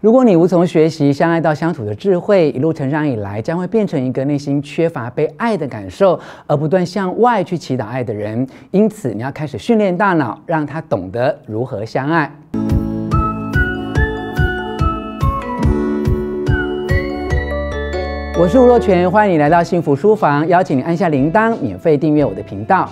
如果你无从学习相爱到相处的智慧，一路成长以来，将会变成一个内心缺乏被爱的感受，而不断向外去祈祷爱的人。因此，你要开始训练大脑，让他懂得如何相爱。我是吴若权，欢迎你来到幸福书房，邀请你按下铃铛，免费订阅我的频道。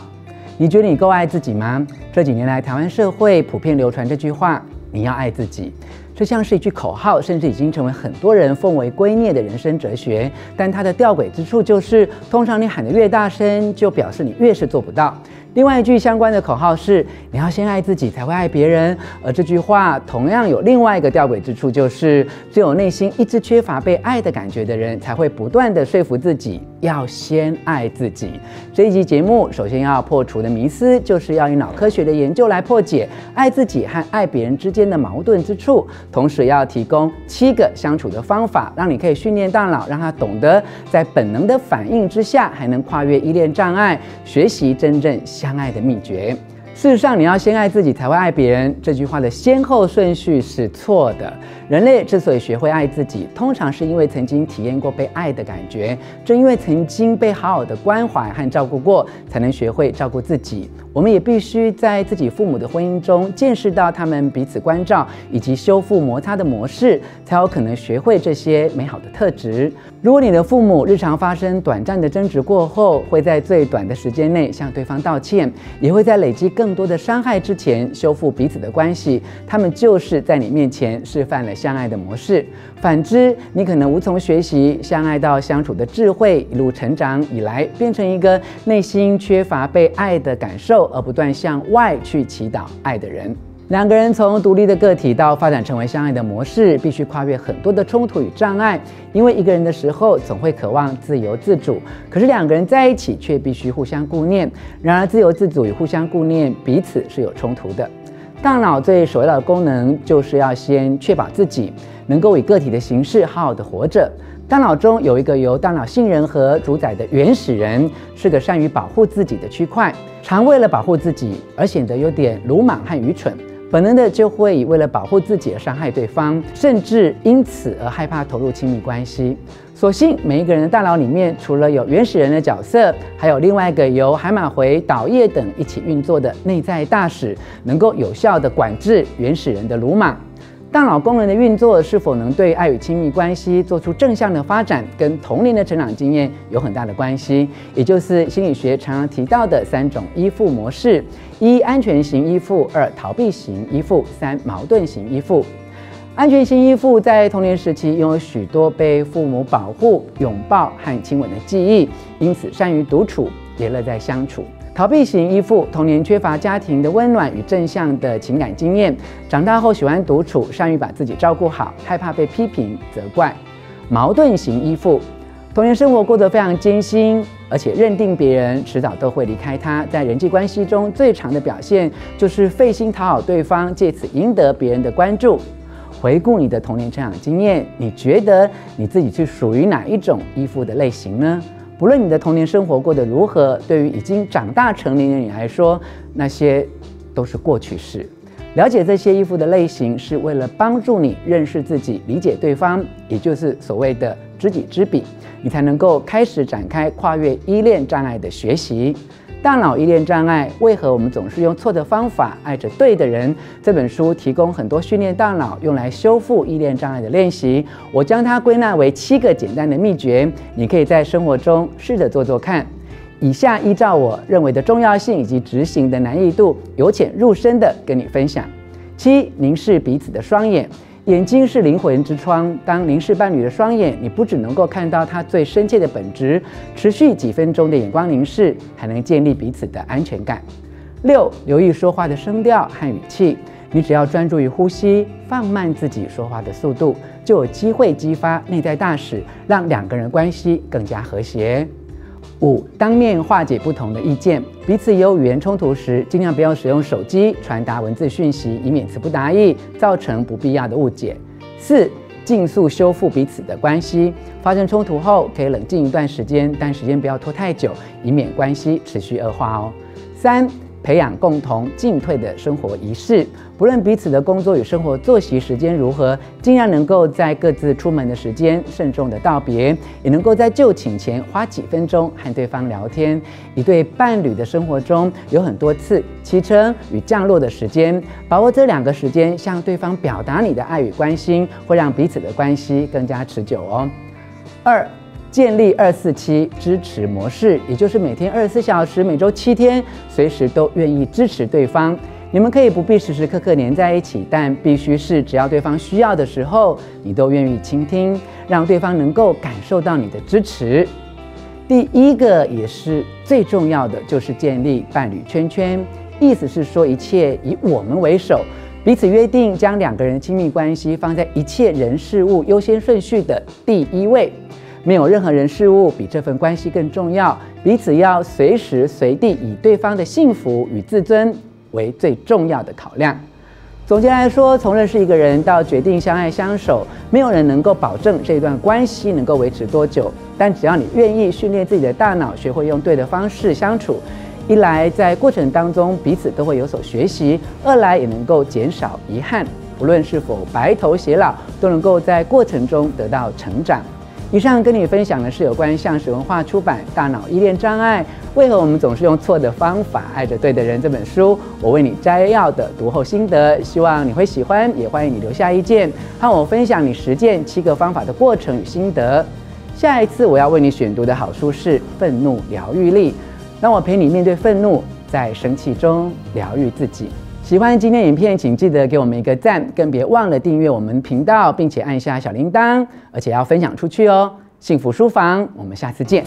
你觉得你够爱自己吗？这几年来，台湾社会普遍流传这句话：你要爱自己。这像是一句口号，甚至已经成为很多人奉为圭臬的人生哲学。但它的吊诡之处就是，通常你喊得越大声，就表示你越是做不到。另外一句相关的口号是：你要先爱自己，才会爱别人。而这句话同样有另外一个吊诡之处，就是只有内心一直缺乏被爱的感觉的人，才会不断地说服自己要先爱自己。这一集节目首先要破除的迷思，就是要用脑科学的研究来破解爱自己和爱别人之间的矛盾之处，同时要提供七个相处的方法，让你可以训练大脑，让他懂得在本能的反应之下，还能跨越依恋障碍，学习真正。相爱的秘诀。事实上，你要先爱自己，才会爱别人。这句话的先后顺序是错的。人类之所以学会爱自己，通常是因为曾经体验过被爱的感觉。正因为曾经被好好的关怀和照顾过，才能学会照顾自己。我们也必须在自己父母的婚姻中见识到他们彼此关照以及修复摩擦的模式，才有可能学会这些美好的特质。如果你的父母日常发生短暂的争执过后，会在最短的时间内向对方道歉，也会在累积更更多的伤害之前修复彼此的关系，他们就是在你面前示范了相爱的模式。反之，你可能无从学习相爱到相处的智慧，一路成长以来，变成一个内心缺乏被爱的感受，而不断向外去祈祷爱的人。两个人从独立的个体到发展成为相爱的模式，必须跨越很多的冲突与障碍。因为一个人的时候总会渴望自由自主，可是两个人在一起却必须互相顾念。然而，自由自主与互相顾念彼此是有冲突的。大脑最首要的功能就是要先确保自己能够以个体的形式好好的活着。大脑中有一个由大脑杏仁核主宰的原始人，是个善于保护自己的区块，常为了保护自己而显得有点鲁莽和愚蠢。本能的就会以为了保护自己而伤害对方，甚至因此而害怕投入亲密关系。所幸每一个人的大脑里面，除了有原始人的角色，还有另外一个由海马回、岛叶等一起运作的内在大使，能够有效地管制原始人的鲁莽。大脑功能的运作是否能对爱与亲密关系做出正向的发展，跟童年的成长经验有很大的关系，也就是心理学常常提到的三种依附模式：一、安全型依附；二、逃避型依附；三、矛盾型依附。安全型依附在童年时期拥有许多被父母保护、拥抱和亲吻的记忆，因此善于独处，也乐在相处。逃避型依附，童年缺乏家庭的温暖与正向的情感经验，长大后喜欢独处，善于把自己照顾好，害怕被批评责怪。矛盾型依附，童年生活过得非常艰辛，而且认定别人迟早都会离开他，在人际关系中最常的表现就是费心讨好对方，借此赢得别人的关注。回顾你的童年成长经验，你觉得你自己是属于哪一种依附的类型呢？不论你的童年生活过得如何，对于已经长大成年的你来说，那些都是过去式。了解这些衣服的类型，是为了帮助你认识自己、理解对方，也就是所谓的知己知彼，你才能够开始展开跨越依恋障碍的学习。大脑依恋障碍，为何我们总是用错的方法爱着对的人？这本书提供很多训练大脑用来修复依恋障碍的练习，我将它归纳为七个简单的秘诀，你可以在生活中试着做做看。以下依照我认为的重要性以及执行的难易度，由浅入深的跟你分享。七，凝视彼此的双眼。眼睛是灵魂之窗，当凝视伴侣的双眼，你不只能够看到他最深切的本质，持续几分钟的眼光凝视，还能建立彼此的安全感。六，留意说话的声调和语气，你只要专注于呼吸，放慢自己说话的速度，就有机会激发内在大使，让两个人关系更加和谐。五，当面化解不同的意见，彼此有语言冲突时，尽量不要使用手机传达文字讯息，以免词不达意，造成不必要的误解。四，尽速修复彼此的关系，发生冲突后可以冷静一段时间，但时间不要拖太久，以免关系持续恶化哦。三，培养共同进退的生活仪式。不论彼此的工作与生活作息时间如何，尽量能够在各自出门的时间慎重的道别，也能够在就寝前花几分钟和对方聊天。一对伴侣的生活中有很多次起程与降落的时间，把握这两个时间向对方表达你的爱与关心，会让彼此的关系更加持久哦。二。建立二四七支持模式，也就是每天二十四小时，每周七天，随时都愿意支持对方。你们可以不必时时刻刻黏在一起，但必须是只要对方需要的时候，你都愿意倾听，让对方能够感受到你的支持。第一个也是最重要的，就是建立伴侣圈圈，意思是说一切以我们为首，彼此约定将两个人亲密关系放在一切人事物优先顺序的第一位。没有任何人事物比这份关系更重要，彼此要随时随地以对方的幸福与自尊为最重要的考量。总结来说，从认识一个人到决定相爱相守，没有人能够保证这段关系能够维持多久。但只要你愿意训练自己的大脑，学会用对的方式相处，一来在过程当中彼此都会有所学习，二来也能够减少遗憾。不论是否白头偕老，都能够在过程中得到成长。以上跟你分享的是有关橡实文化出版《大脑依恋障碍：为何我们总是用错的方法爱着对的人》这本书，我为你摘要的读后心得，希望你会喜欢，也欢迎你留下意见，和我分享你实践七个方法的过程与心得。下一次我要为你选读的好书是《愤怒疗愈力》，让我陪你面对愤怒，在生气中疗愈自己。喜欢今天影片，请记得给我们一个赞，更别忘了订阅我们频道，并且按下小铃铛，而且要分享出去哦。幸福书房，我们下次见。